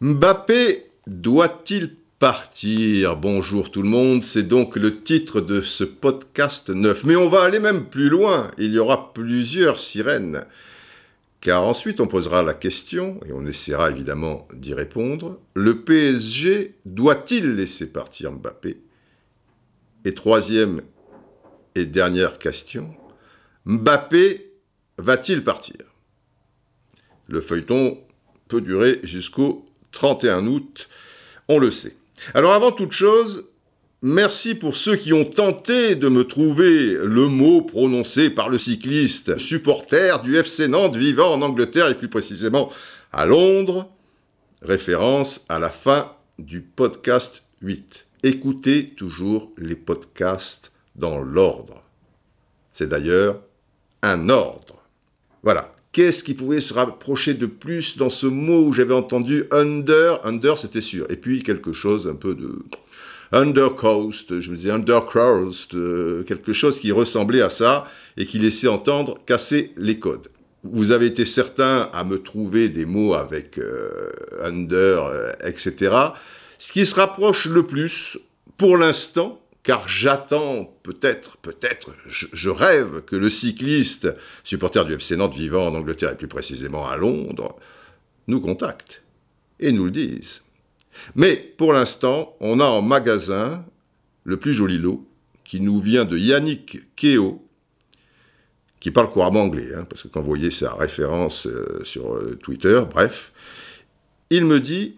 Mbappé doit-il partir? Bonjour tout le monde, c'est donc le titre de ce podcast neuf. Mais on va aller même plus loin, il y aura plusieurs sirènes. Car ensuite on posera la question, et on essaiera évidemment d'y répondre, le PSG doit-il laisser partir Mbappé? Et troisième et dernière question, Mbappé va-t-il partir? Le feuilleton peut durer jusqu'au 31 août, on le sait. Alors avant toute chose, merci pour ceux qui ont tenté de me trouver le mot prononcé par le cycliste, supporter du FC Nantes vivant en Angleterre et plus précisément à Londres, référence à la fin du podcast 8. Écoutez toujours les podcasts dans l'ordre. C'est d'ailleurs un ordre. Voilà. Qu'est-ce qui pouvait se rapprocher de plus dans ce mot où j'avais entendu under? Under, c'était sûr. Et puis quelque chose un peu de undercoast, je me disais undercoast, euh, quelque chose qui ressemblait à ça et qui laissait entendre casser les codes. Vous avez été certain à me trouver des mots avec euh, under, euh, etc. Ce qui se rapproche le plus, pour l'instant, car j'attends peut-être, peut-être, je, rêve que le cycliste, supporter du FC Nantes vivant en Angleterre et plus précisément à Londres, nous contacte et nous le dise. Mais pour l'instant, on a en magasin le plus joli lot qui nous vient de Yannick Keo, qui parle couramment anglais, hein, parce que quand vous voyez sa référence euh, sur euh, Twitter, bref, il me dit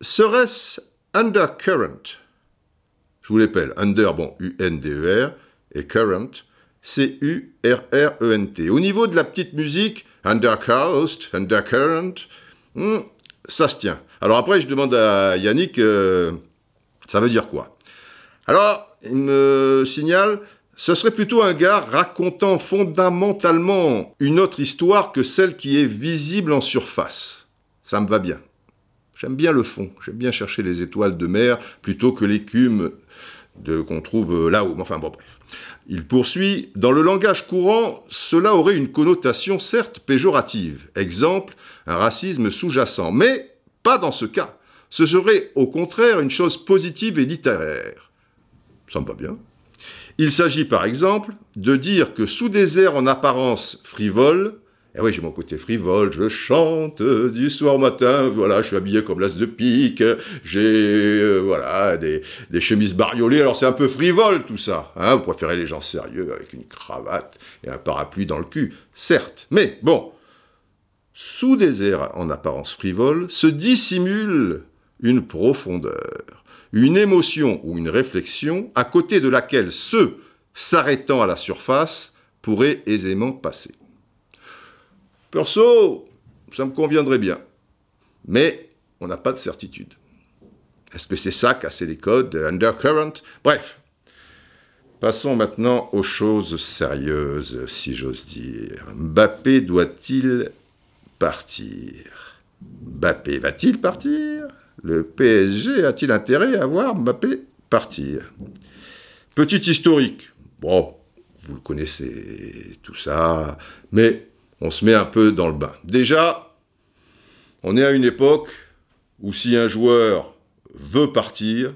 Serait-ce Undercurrent? Je vous under, bon, U-N-D-E-R, et current, C-U-R-R-E-N-T. Au niveau de la petite musique, undercoast, undercurrent, hmm, ça se tient. Alors après, je demande à Yannick, euh, ça veut dire quoi? Alors, il me signale, ce serait plutôt un gars racontant fondamentalement une autre histoire que celle qui est visible en surface. Ça me va bien. J'aime bien le fond, j'aime bien chercher les étoiles de mer plutôt que l'écume qu'on trouve là-haut. Enfin bon, bref. Il poursuit, dans le langage courant, cela aurait une connotation certes péjorative. Exemple, un racisme sous-jacent. Mais pas dans ce cas. Ce serait au contraire une chose positive et littéraire. Ça me va bien. Il s'agit par exemple de dire que sous des airs en apparence frivoles, eh oui, j'ai mon côté frivole, je chante du soir au matin, voilà, je suis habillé comme l'as de pique, j'ai euh, voilà des, chemises bariolées, alors c'est un peu frivole tout ça, hein, vous préférez les gens sérieux avec une cravate et un parapluie dans le cul, certes, mais bon, sous des airs en apparence frivoles se dissimule une profondeur, une émotion ou une réflexion à côté de laquelle ceux s'arrêtant à la surface pourraient aisément passer. Perso, ça me conviendrait bien. Mais on n'a pas de certitude. Est-ce que c'est ça, casser les codes, undercurrent? Bref. Passons maintenant aux choses sérieuses, si j'ose dire. Mbappé doit-il partir? Mbappé va-t-il partir? Le PSG a-t-il intérêt à voir Mbappé partir? Petit historique. Bon, vous le connaissez, tout ça. Mais on se met un peu dans le bain. Déjà, on est à une époque où si un joueur veut partir,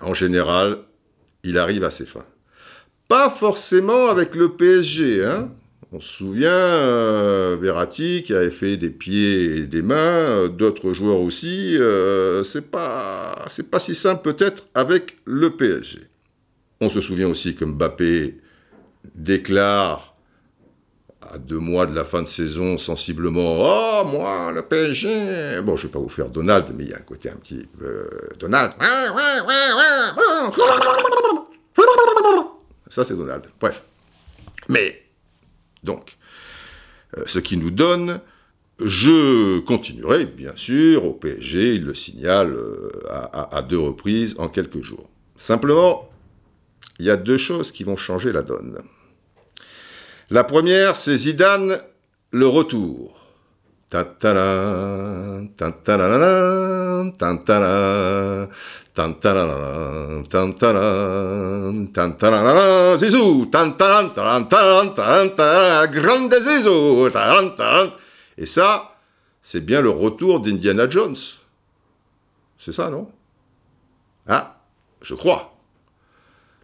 en général, il arrive à ses fins. Pas forcément avec le PSG, hein. On se souvient, euh, Verratti qui avait fait des pieds et des mains, d'autres joueurs aussi. Euh, c'est pas, pas si simple peut-être avec le PSG. On se souvient aussi que Mbappé déclare à deux mois de la fin de saison, sensiblement Oh, moi, le PSG Bon, je vais pas vous faire Donald, mais il y a un côté un petit Donald. Ça, c'est Donald. Bref. Mais, donc, euh, ce qui nous donne. Je continuerai, bien sûr, au PSG, il le signale euh, à deux reprises en quelques jours. Simplement, il y a deux choses qui vont changer la donne. La première, c'est Zidane, le retour. Et ça, c'est bien le retour d'Indiana Jones. C'est ça, non? Ah, je crois.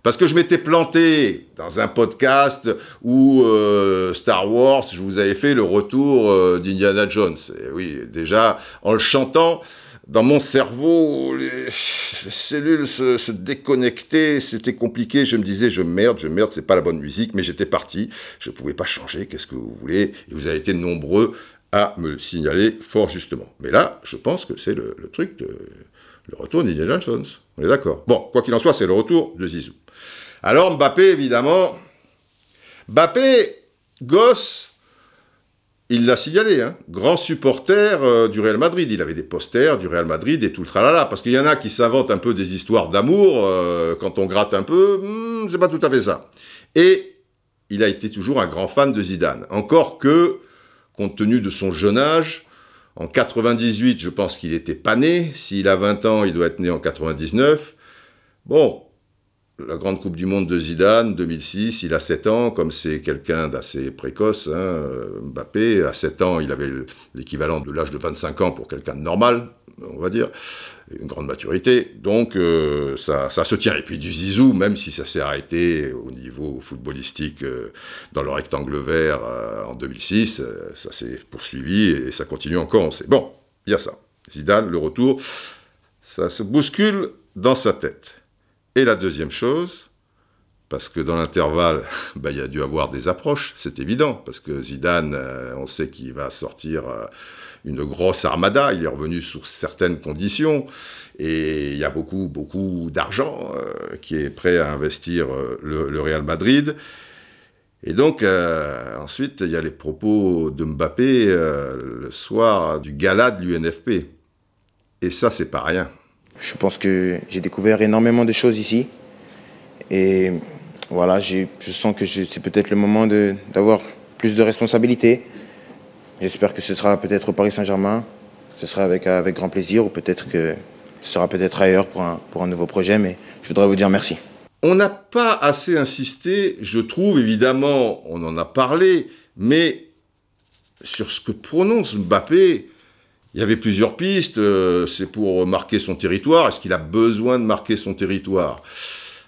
Parce que je m'étais planté dans un podcast où euh, Star Wars, je vous avais fait le retour euh, d'Indiana Jones. Et oui, déjà, en le chantant, dans mon cerveau, les cellules se, déconnectaient, c'était compliqué. Je me disais, je merde, je merde, c'est pas la bonne musique, mais j'étais parti. Je pouvais pas changer, qu'est-ce que vous voulez Et vous avez été nombreux à me le signaler fort justement. Mais là, je pense que c'est le, le truc de le retour d'Indiana Jones. On est d'accord. Bon, quoi qu'il en soit, c'est le retour de Zizou. Alors Mbappé, évidemment, Mbappé, gosse, il l'a signalé, hein, grand supporter euh, du Real Madrid. Il avait des posters du Real Madrid et tout le tralala. Parce qu'il y en a qui s'inventent un peu des histoires d'amour, euh, quand on gratte un peu, hmm, c'est pas tout à fait ça. Et il a été toujours un grand fan de Zidane. Encore que, compte tenu de son jeune âge, en 98, je pense qu'il était pas né. S'il a 20 ans, il doit être né en 99. Bon, la grande Coupe du Monde de Zidane, 2006, il a 7 ans, comme c'est quelqu'un d'assez précoce, hein, Mbappé, à 7 ans, il avait l'équivalent de l'âge de 25 ans pour quelqu'un de normal, on va dire, une grande maturité, donc euh, ça, ça, se tient. Et puis du zizou, même si ça s'est arrêté au niveau footballistique euh, dans le rectangle vert euh, en 2006, euh, ça s'est poursuivi et ça continue encore, on sait. Bon, il y a ça. Zidane, le retour, ça se bouscule dans sa tête. Et la deuxième chose, parce que dans l'intervalle, bah, il y a dû avoir des approches, c'est évident, parce que Zidane, on sait qu'il va sortir une grosse armada, il est revenu sous certaines conditions, et il y a beaucoup, beaucoup d'argent euh, qui est prêt à investir euh, le, Real Madrid. Et donc, euh, ensuite, il y a les propos de Mbappé le soir du gala de l'UNFP. Et ça, c'est pas rien. Je pense que j'ai découvert énormément de choses ici. Et voilà, je sens que c'est peut-être le moment d'avoir plus de responsabilités. J'espère que ce sera peut-être au Paris Saint-Germain. Ce sera avec, avec grand plaisir ou peut-être que ce sera peut-être ailleurs pour un, pour un nouveau projet. Mais je voudrais vous dire merci. On n'a pas assez insisté, je trouve, évidemment, on en a parlé, mais sur ce que prononce Mbappé, il y avait plusieurs pistes. Euh, c'est pour marquer son territoire. Est-ce qu'il a besoin de marquer son territoire?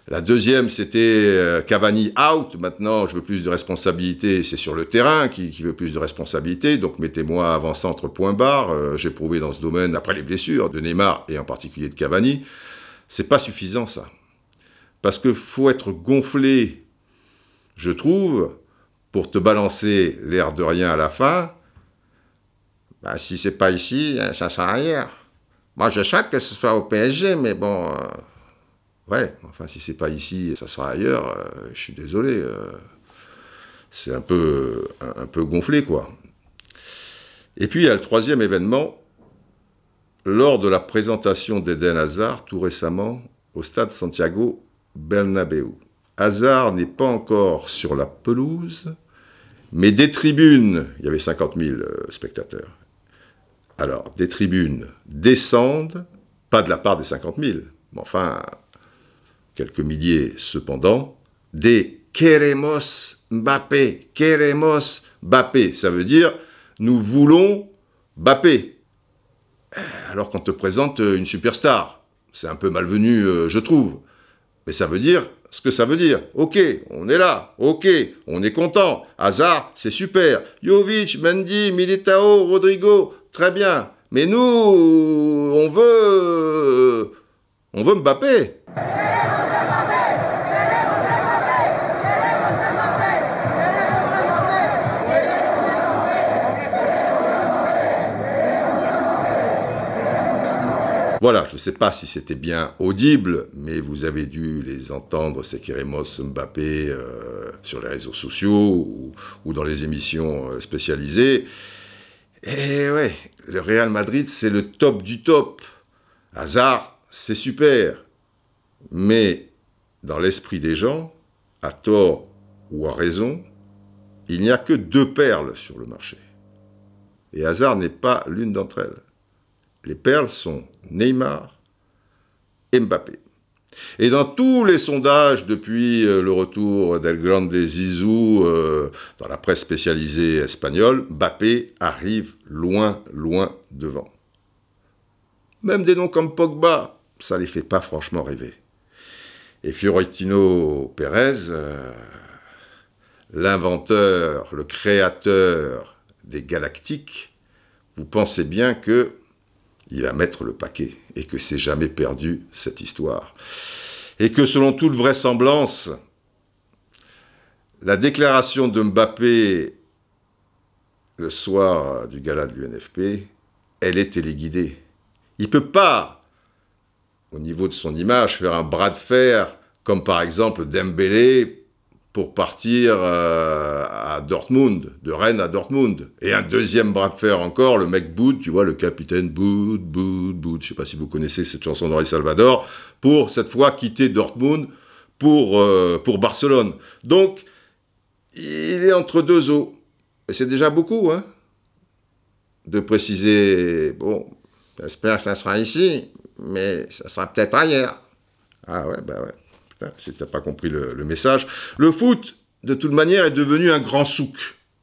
La deuxième, c'était euh, Cavani out. Maintenant, je veux plus de responsabilité. C'est sur le terrain qui, veut plus de responsabilité. Donc, mettez-moi avant-centre point barre. Euh, J'ai prouvé dans ce domaine, après les blessures de Neymar et en particulier de Cavani, c'est pas suffisant ça. Parce que faut être gonflé, je trouve, pour te balancer l'air de rien à la fin bah, si c'est pas ici, hein, ça sera ailleurs. Moi, je souhaite que ce soit au PSG, mais bon, euh, ouais, enfin, si c'est pas ici, ça sera ailleurs. Euh, je suis désolé, euh, c'est un peu, un, peu gonflé, quoi. Et puis, il y a le troisième événement, lors de la présentation d'Eden Hazard, tout récemment, au stade Santiago Bernabéu. Hazard n'est pas encore sur la pelouse, mais des tribunes, il y avait 50 000 spectateurs, alors, des tribunes descendent, pas de la part des 50 000, mais enfin, quelques milliers cependant, des queremos Mbappé, queremos Mbappé. Ça veut dire, nous voulons Mbappé. Alors qu'on te présente une superstar. C'est un peu malvenu, euh, je trouve. Mais ça veut dire ce que ça veut dire. Ok, on est là. Ok, on est content. Hazard, c'est super. Jovic, Mendy, Militao, Rodrigo, très bien. Mais nous, on veut, on veut Mbappé. Voilà, je ne sais pas si c'était bien audible, mais vous avez dû les entendre, ces Kérémos Mbappé, euh, sur les réseaux sociaux ou, dans les émissions euh, spécialisées. Et ouais, le Real Madrid, c'est le top du top. Hazard, c'est super. Mais dans l'esprit des gens, à tort ou à raison, il n'y a que deux perles sur le marché. Et Hazard n'est pas l'une d'entre elles. Les perles sont Neymar Mbappé. Et dans tous les sondages depuis euh, le retour d'El Grande Zizou euh, dans la presse spécialisée espagnole, Mbappé arrive loin, loin devant. Même des noms comme Pogba, ça les fait pas franchement rêver. Et Fiorentino Pérez, euh, l'inventeur, le créateur des galactiques, vous pensez bien que il va mettre le paquet et que c'est jamais perdu cette histoire. Et que selon toute vraisemblance, la déclaration de Mbappé le soir du gala de l'UNFP, elle est téléguidée. Il ne peut pas, au niveau de son image, faire un bras de fer comme par exemple Dembélé pour partir euh, à Dortmund, de Rennes à Dortmund. Et un deuxième bras de fer encore, le mec Boud, tu vois, le capitaine Boud, Boud, Boud, je sais pas si vous connaissez cette chanson d'Henri Salvador, pour cette fois quitter Dortmund pour, euh, pour Barcelone. Donc, il est entre deux eaux. Et c'est déjà beaucoup, hein, de préciser, bon, j'espère que ça sera ici, mais ça sera peut-être ailleurs. Ah ouais, bah ouais si tu n'as pas compris le, message. Le foot, de toute manière, est devenu un grand souk.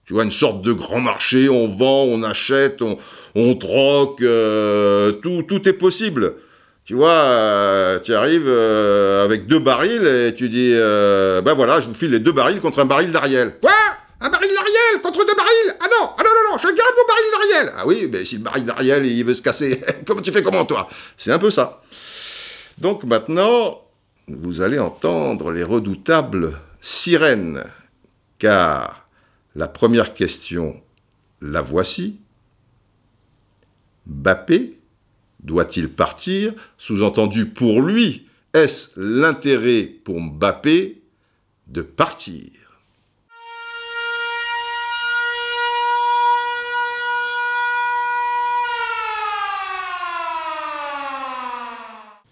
Tu vois, une sorte de grand marché, on vend, on achète, on, troque, euh, tout, tout est possible. Tu vois, euh, tu arrives euh, avec deux barils et tu dis, ben voilà, je vous file les deux barils contre un baril d'Ariel. Quoi? Un baril d'Ariel contre deux barils? Ah non, ah non, non, non, je garde mon baril d'Ariel. Ah oui, mais si le baril d'Ariel, il veut se casser, comment tu fais comment toi? C'est un peu ça. Donc maintenant, vous allez entendre les redoutables sirènes, car la première question, la voici. Bappé doit-il partir? Sous-entendu pour lui, est-ce l'intérêt pour Mbappé de partir?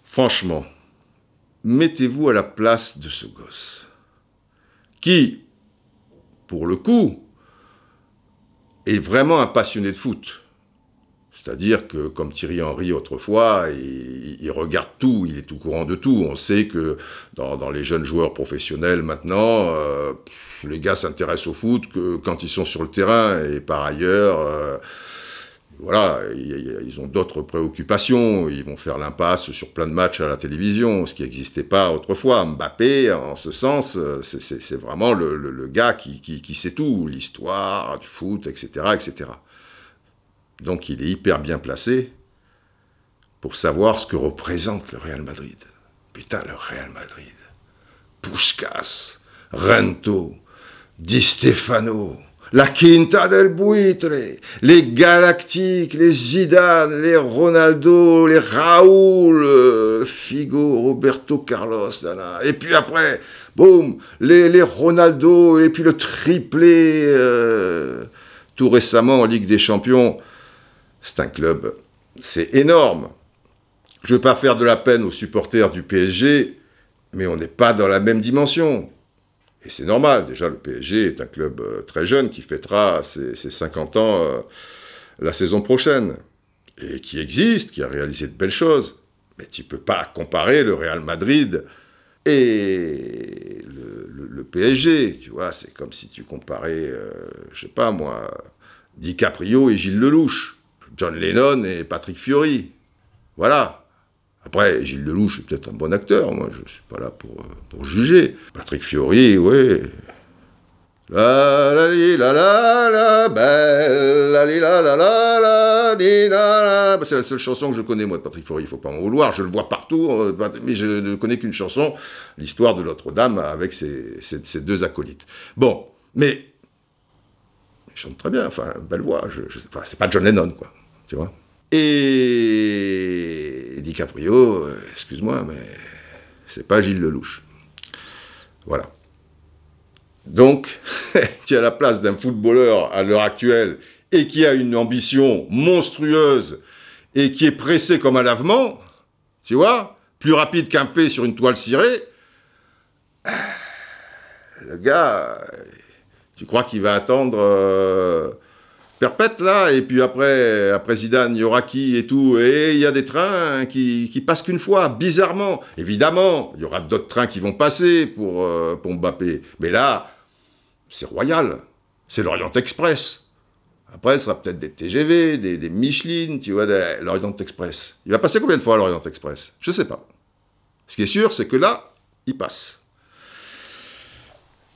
Franchement, mettez-vous à la place de ce gosse, qui, pour le coup, est vraiment un passionné de foot. C'est-à-dire que, comme Thierry Henry autrefois, il, regarde tout, il est tout courant de tout. On sait que dans, les jeunes joueurs professionnels maintenant, euh, les gars s'intéressent au foot quand ils sont sur le terrain. Et par ailleurs, euh, voilà, ils ont d'autres préoccupations. Ils vont faire l'impasse sur plein de matchs à la télévision, ce qui n'existait pas autrefois. Mbappé, en ce sens, c'est vraiment le, gars qui, sait tout, l'histoire du foot, etc., etc. Donc il est hyper bien placé pour savoir ce que représente le Real Madrid. Putain, le Real Madrid. Puskas, Rento, Di Stefano la Quinta del Buitre, les Galactiques, les Zidane, les Ronaldo, les Raoul, euh, Figo, Roberto Carlos, et puis après, boum, les, Ronaldo, et puis le triplé, euh, tout récemment en Ligue des Champions. C'est un club, c'est énorme. Je ne veux pas faire de la peine aux supporters du PSG, mais on n'est pas dans la même dimension. Et c'est normal, déjà le PSG est un club euh, très jeune qui fêtera ses, 50 ans euh, la saison prochaine, et qui existe, qui a réalisé de belles choses. Mais tu ne peux pas comparer le Real Madrid et le, PSG, tu vois, c'est comme si tu comparais, je euh, je sais pas moi, DiCaprio et Gilles Lelouch, John Lennon et Patrick Fiori. Voilà, après, Gilles Lelouch est peut-être un bon acteur, moi je ne suis pas là pour, euh, pour juger. Patrick Fiori, oui. La la la la la belle la la la la la la C'est la seule chanson que je connais moi de Patrick Fiori, il faut pas m'en vouloir, je le vois partout, euh, mais je ne connais qu'une chanson, l'histoire de Notre-Dame avec ses, ses, deux acolytes. Bon, mais il chante très bien, enfin, belle voix, je, je enfin, c'est pas John Lennon quoi, tu vois. Et DiCaprio, euh, excuse-moi, mais c'est pas Gilles Lelouch. Voilà. Donc, tu as la place d'un footballeur à l'heure actuelle et qui a une ambition monstrueuse et qui est pressé comme un lavement, tu vois, plus rapide qu'un P sur une toile cirée, le gars, tu crois qu'il va attendre euh, perpète là, et puis après, après Zidane, il y aura qui et tout, et il y a des trains qui, passent qu'une fois, bizarrement. Évidemment, il y aura d'autres trains qui vont passer pour, euh, Mbappé, mais là, c'est royal, c'est l'Orient Express. Après, ce sera peut-être des TGV, des, des Michelin, tu vois, l'Orient Express. Il va passer combien de fois l'Orient Express? Je sais pas. Ce qui est sûr, c'est que là, il passe.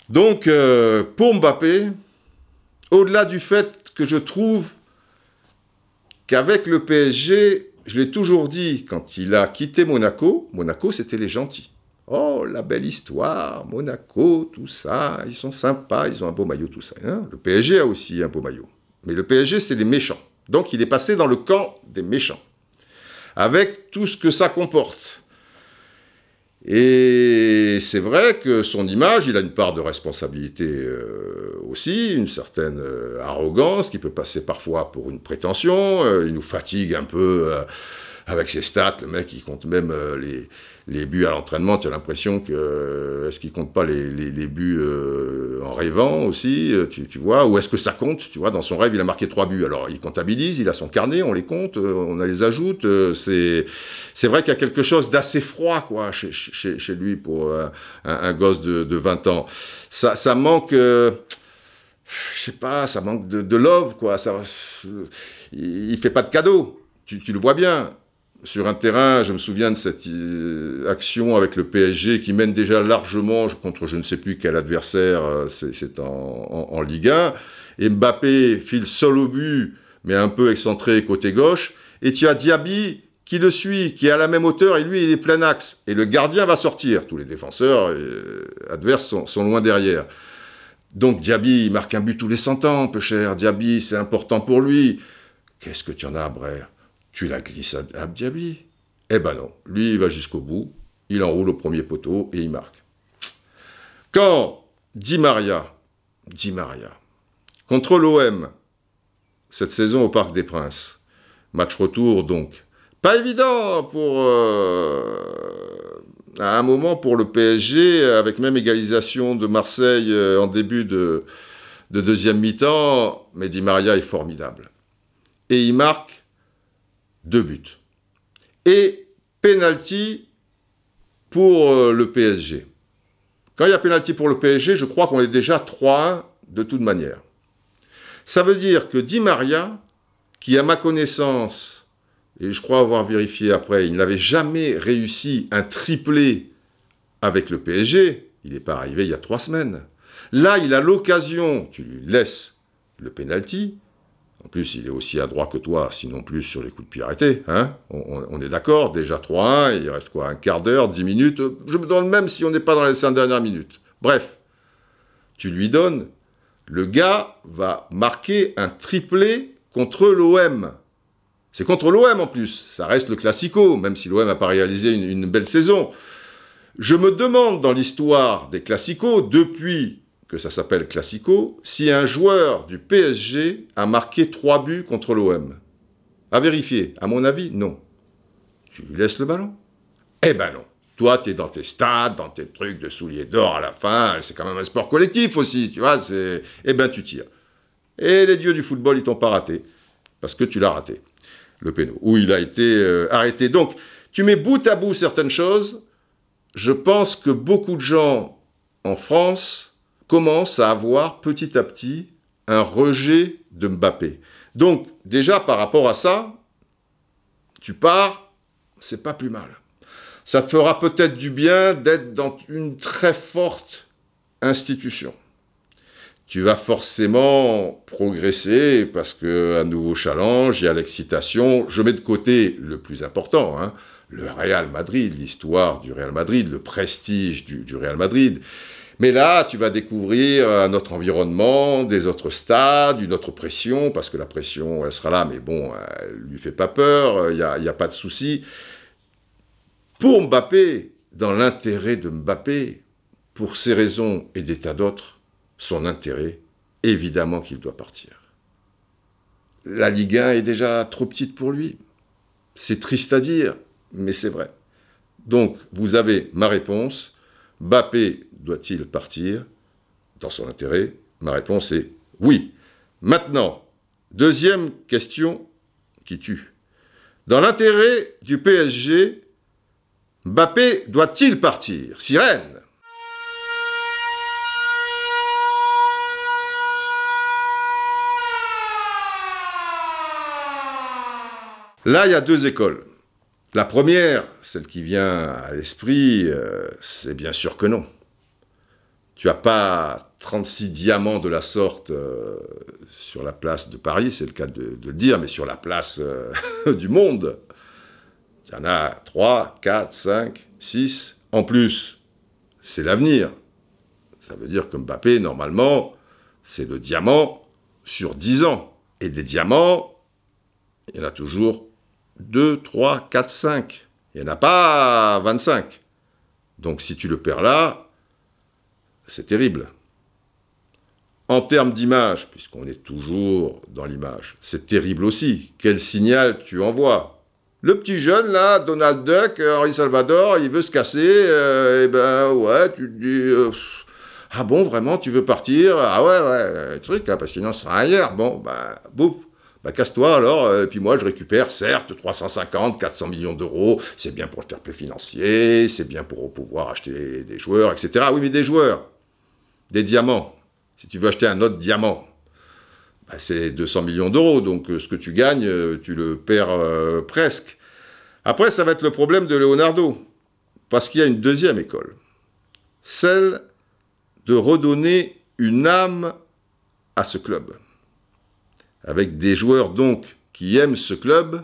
Donc, euh, pour Mbappé, au-delà du fait que je trouve qu'avec le PSG, je l'ai toujours dit, quand il a quitté Monaco, Monaco, c'était les gentils. Oh, la belle histoire, Monaco, tout ça, ils sont sympas, ils ont un beau maillot, tout ça. hein. le PSG a aussi un beau maillot. Mais le PSG, c'est des méchants. Donc, il est passé dans le camp des méchants. Avec tout ce que ça comporte. Et c'est vrai que son image, il a une part de responsabilité euh, aussi, une certaine euh, arrogance qui peut passer parfois pour une prétention. Euh, il nous fatigue un peu avec ses stats. Le mec, il compte même les, les buts à l'entraînement. Tu as l'impression que euh, est-ce qu'il compte pas les, les- les buts euh, en rêvant aussi, euh, tu, tu vois, ou est-ce que ça compte Tu vois, dans son rêve, il a marqué trois buts. Alors, il comptabilise, il a son carnet, on les compte, on les ajoute. c'est c'est vrai qu'il y a quelque chose d'assez froid, quoi, chez, chez, lui pour un, gosse de, de 20 ans. Ça, ça manque, je sais pas, ça manque de, de love, quoi. Ça, il, il fait pas de cadeaux. Tu, tu le vois bien. Sur un terrain, je me souviens de cette euh, action avec le PSG qui mène déjà largement contre je ne sais plus quel adversaire, euh, c'est en- en Ligue 1. Et Mbappé file seul au but, mais un peu excentré côté gauche. Et tu as Diaby qui le suit, qui est à la même hauteur, et lui, il est plein axe. Et le gardien va sortir. Tous les défenseurs euh, adverses sont, sont loin derrière. Donc Diaby, il marque un but tous les 100 ans, peu cher. Diaby, c'est important pour lui. Qu'est-ce que tu en as, Brère? Tu la glisses à, Diaby Eh ben non. Lui, il va jusqu'au bout. Il enroule au premier poteau et il marque. Quand Di Maria, Di Maria, contre l'OM, cette saison au Parc des Princes, match retour donc, pas évident pour euh, un moment pour le PSG, avec même égalisation de Marseille euh, en début de deuxième mi-temps, mais Di Maria est formidable. Et il marque deux buts. Et penalty pour euh, le PSG. Quand il y a penalty pour le PSG, je crois qu'on est déjà 3-1 de toute manière. Ça veut dire que Di Maria, qui à ma connaissance, et je crois avoir vérifié après, il n'avait jamais réussi un triplé avec le PSG, il n'est pas arrivé il y a trois semaines. Là, il a l'occasion, tu lui laisses le penalty. En plus, il est aussi adroit que toi, sinon plus sur les coups de pied arrêtés. Hein on, est d'accord, déjà 3-1, il reste quoi Un quart d'heure, 10 minutes Je me donne même si on n'est pas dans les 5 dernières minutes. Bref, tu lui donnes, le gars va marquer un triplé contre l'OM. C'est contre l'OM en plus, ça reste le classico, même si l'OM n'a pas réalisé une belle saison. Je me demande dans l'histoire des classicos, depuis que ça s'appelle classico, si un joueur du PSG a marqué trois buts contre l'OM. À vérifier. À mon avis, non. Tu lui laisses le ballon Eh ben non. Toi, tu es dans tes stades, dans tes trucs de souliers d'or à la fin. C'est quand même un sport collectif aussi, tu vois. Eh ben tu tires. Et les dieux du football, ils t'ont pas raté. Parce que tu l'as raté. Le péno. Où il a été euh, arrêté. Donc, tu mets bout à bout certaines choses. Je pense que beaucoup de gens en France commencent à avoir petit à petit un rejet de Mbappé. Donc, déjà par rapport à ça, tu pars, c'est pas plus mal. Ça te fera peut-être du bien d'être dans une très forte institution. Tu vas forcément progresser parce que un nouveau challenge, il y a l'excitation. Je mets de côté le plus important, hein, le Real Madrid, l'histoire du Real Madrid, le prestige du Real Madrid. Mais là, tu vas découvrir un autre environnement, des autres stades, une autre pression, parce que la pression, elle sera là, mais bon, elle lui fait pas peur, il n'y a, a pas de souci. Pour Mbappé, dans l'intérêt de Mbappé, pour ces raisons et des tas d'autres, son intérêt, évidemment qu'il doit partir. La Ligue 1 est déjà trop petite pour lui. C'est triste à dire, mais c'est vrai. Donc, vous avez ma réponse. Mbappé doit-il partir? Dans son intérêt Ma réponse est oui. Maintenant, Deuxième question qui tue. Dans l'intérêt du PSG, Mbappé doit-il partir? Sirène Là, il y a deux écoles. La première, celle qui vient à l'esprit, euh, c'est bien sûr que non. Tu n'as pas 36 diamants de la sorte euh, sur la place de Paris, c'est le cas de, le dire, mais sur la place euh, du monde. Il y en a 3, 4, 5, 6. En plus, c'est l'avenir. Ça veut dire que Mbappé, normalement, c'est le diamant sur 10 ans. Et des diamants, il y en a toujours 2, 3, 4, 5. Il n'y en a pas 25. Donc si tu le perds là, c'est terrible. En termes d'image, puisqu'on est toujours dans l'image, c'est terrible aussi. Quel signal tu envoies? Le petit jeune là, Donald Duck, Henri Salvador, il veut se casser, et eh ben ouais, tu te dis... Euh, ah bon, vraiment, tu veux partir? Ah ouais, ouais, truc, hein, parce que sinon, c'est ailleurs. Bon, ben, bouf, bah, casse-toi alors, euh, et puis moi je récupère certes 350, 400 millions d'euros, c'est bien pour le fair play financier, c'est bien pour pouvoir acheter des joueurs, etc. Oui, mais des joueurs, des diamants. Si tu veux acheter un autre diamant, bah, c'est 200 millions d'euros, donc euh, ce que tu gagnes, euh, tu le perds presque. Après, ça va être le problème de Leonardo, parce qu'il y a une deuxième école, celle de redonner une âme à ce club avec des joueurs donc qui aiment ce club,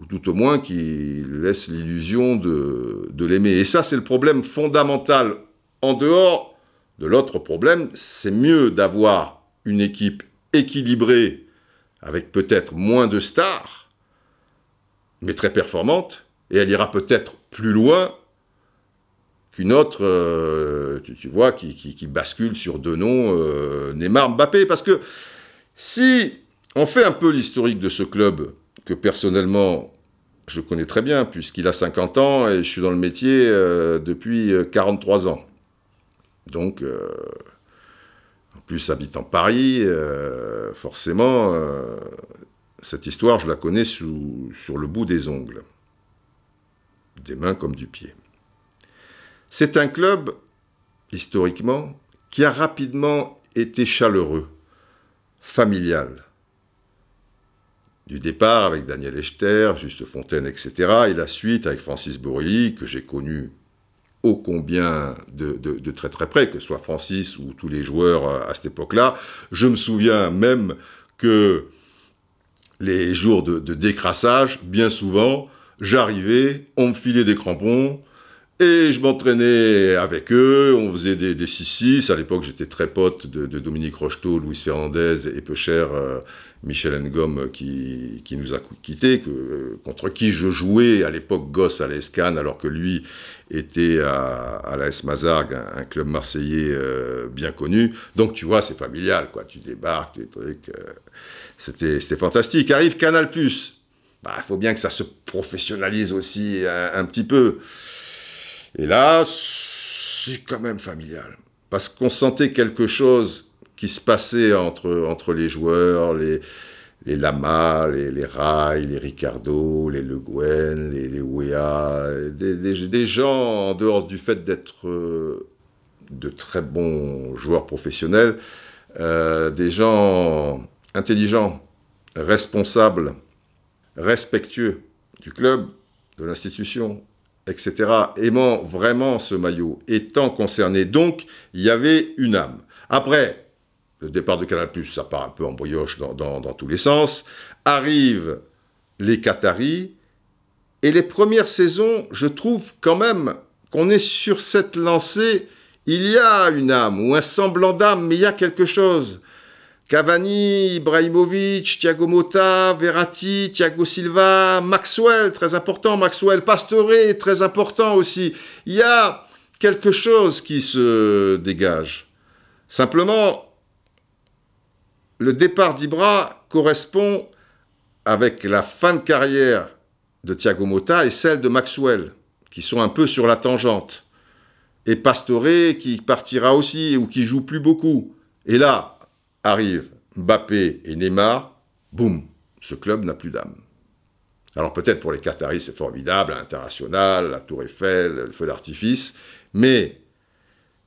ou tout au moins qui laissent l'illusion de, l'aimer. Et ça, c'est le problème fondamental. En dehors de l'autre problème, c'est mieux d'avoir une équipe équilibrée, avec peut-être moins de stars, mais très performante, et elle ira peut-être plus loin qu'une autre, euh, tu, vois, qui, bascule sur deux noms, euh, Neymar, Mbappé, parce que si on fait un peu l'historique de ce club, que personnellement je connais très bien, puisqu'il a 50 ans et je suis dans le métier euh, depuis 43 euh, ans. Donc, euh, en plus habitant Paris, forcément, cette histoire, je la connais sur le bout des ongles, des mains comme du pied. C'est un club, historiquement, qui a rapidement été chaleureux familiale. Du départ avec Daniel Echter, Juste Fontaine, etc., et la suite avec Francis Borilly, que j'ai connu ô combien de, très très près, que ce soit Francis ou tous les joueurs euh, à cette époque-là. Je me souviens même que les jours de, décrassage, bien souvent, j'arrivais, on me filait des crampons, et je m'entraînais avec eux, on faisait des, des 6-6. À l'époque, j'étais très pote de, Dominique Rocheteau, Louis Fernandez et peu cher euh, Michel Ngom qui, qui, nous a quittés, que, contre qui je jouais à l'époque gosse à l'ESCAN, alors que lui était à, à l'AS Mazargues, un, club marseillais euh, bien connu. Donc tu vois, c'est familial, quoi. Tu débarques, des trucs. Euh, c'était, fantastique. Arrive Canal+. Bah, il faut bien que ça se professionnalise aussi un petit peu. Et là, c'est quand même familial. Parce qu'on sentait quelque chose qui se passait entre, entre les joueurs, les, les Lama, les, les Rai, les Ricardo, les Le Guen, les, les des, des, gens en dehors du fait d'être euh, de très bons joueurs professionnels, euh, des gens intelligents, responsables, respectueux du club, de l'institution, etc., aimant vraiment ce maillot, étant concerné. Donc, il y avait une âme. Après, le départ de Canal+, ça part un peu en brioche dans, tous les sens. Arrivent les Qataris. Et les premières saisons, je trouve quand même qu'on est sur cette lancée. Il y a une âme, ou un semblant d'âme, mais il y a quelque chose. Cavani, Ibrahimovic, Thiago Motta, Verratti, Thiago Silva, Maxwell, très important, Maxwell, Pastore, très important aussi. Il y a quelque chose qui se dégage. Simplement, le départ d'Ibra correspond avec la fin de carrière de Thiago Motta et celle de Maxwell, qui sont un peu sur la tangente. Et Pastore qui partira aussi ou qui joue plus beaucoup. Et là, arrive Mbappé et Neymar, boum, ce club n'a plus d'âme. Alors peut-être pour les Qataris c'est formidable, l'international, la tour Eiffel, le feu d'artifice, mais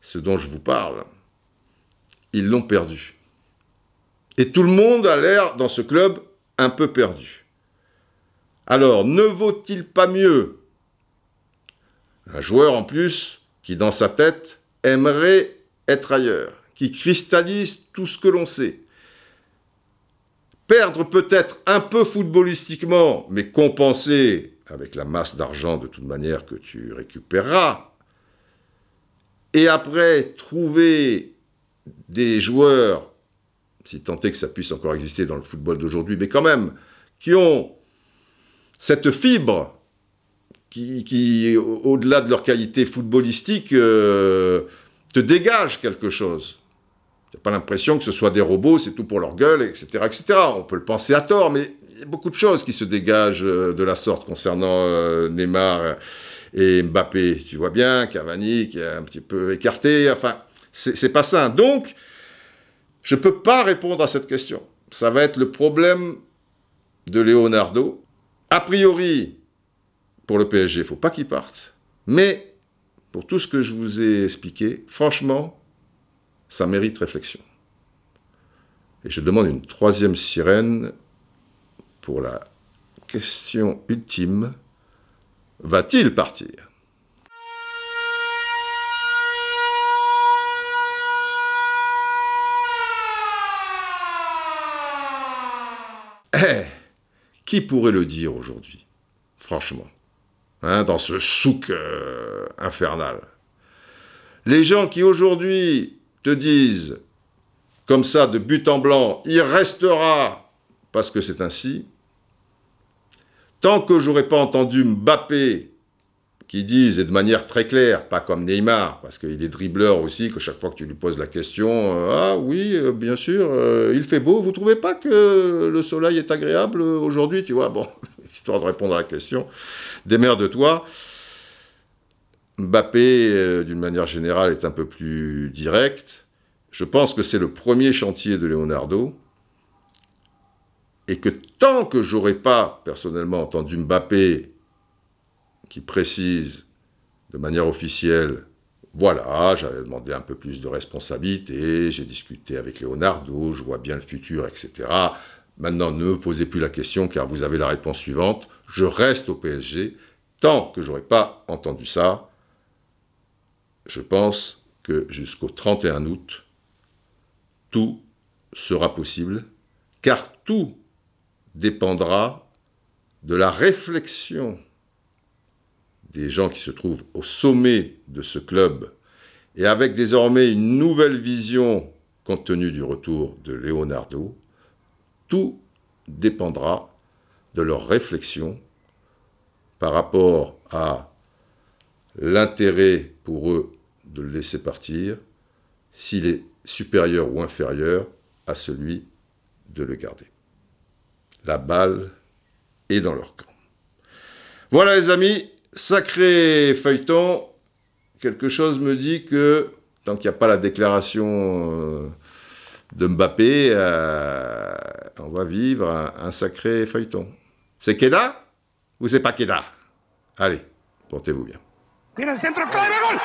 ce dont je vous parle, ils l'ont perdu. Et tout le monde a l'air dans ce club un peu perdu. Alors ne vaut-il pas mieux un joueur en plus qui dans sa tête aimerait être ailleurs, qui cristallise tout ce que l'on sait, perdre peut-être un peu footballistiquement, mais compenser avec la masse d'argent de toute manière que tu récupéreras, et après trouver des joueurs, si tant est que ça puisse encore exister dans le football d'aujourd'hui, mais quand même, qui ont cette fibre qui, au-delà de leur qualité footballistique, euh, te dégage quelque chose. Pas l'impression que ce soit des robots, c'est tout pour leur gueule, etc., etc. On peut le penser à tort, mais il y a beaucoup de choses qui se dégagent euh, de la sorte concernant euh, Neymar et Mbappé. Tu vois bien, Cavani qui est un petit peu écarté. Enfin, c'est pas ça. Donc, je peux pas répondre à cette question. Ça va être le problème de Leonardo. A priori, pour le PSG, il faut pas qu'il parte. Mais, pour tout ce que je vous ai expliqué, franchement, ça mérite réflexion. Et je demande une troisième sirène pour la question ultime. Va-t-il partir? Eh, qui pourrait le dire aujourd'hui? Franchement. Hein, dans ce souk euh, infernal. Les gens qui aujourd'hui te disent, comme ça, de but en blanc, il restera parce que c'est ainsi, tant que j'aurais pas entendu Mbappé qui dise, et de manière très claire, pas comme Neymar, parce qu'il est dribbleur aussi, que chaque fois que tu lui poses la question, euh, ah oui, euh, bien sûr, il fait beau, vous trouvez pas que le soleil est agréable aujourd'hui, tu vois, bon, histoire de répondre à la question, de toi. Mbappé, euh, d'une manière générale, est un peu plus direct. Je pense que c'est le premier chantier de Leonardo. Et que tant que j'aurais pas personnellement entendu Mbappé qui précise de manière officielle, voilà, j'avais demandé un peu plus de responsabilité, j'ai discuté avec Leonardo, je vois bien le futur, etc. Maintenant, ne me posez plus la question car vous avez la réponse suivante. Je reste au PSG. Tant que je n'aurai pas entendu ça, je pense que jusqu'au 31 août, tout sera possible, car tout dépendra de la réflexion des gens qui se trouvent au sommet de ce club, et avec désormais une nouvelle vision compte tenu du retour de Leonardo, tout dépendra de leur réflexion par rapport à l'intérêt pour eux de le laisser partir, s'il est supérieur ou inférieur à celui de le garder. La balle est dans leur camp. Voilà les amis, sacré feuilleton. Quelque chose me dit que tant qu'il n'y a pas la déclaration euh, de Mbappé, euh, on va vivre un, sacré feuilleton. C'est Keda ou c'est pas Keda Allez, portez-vous bien. Mira el centro, clave, gol.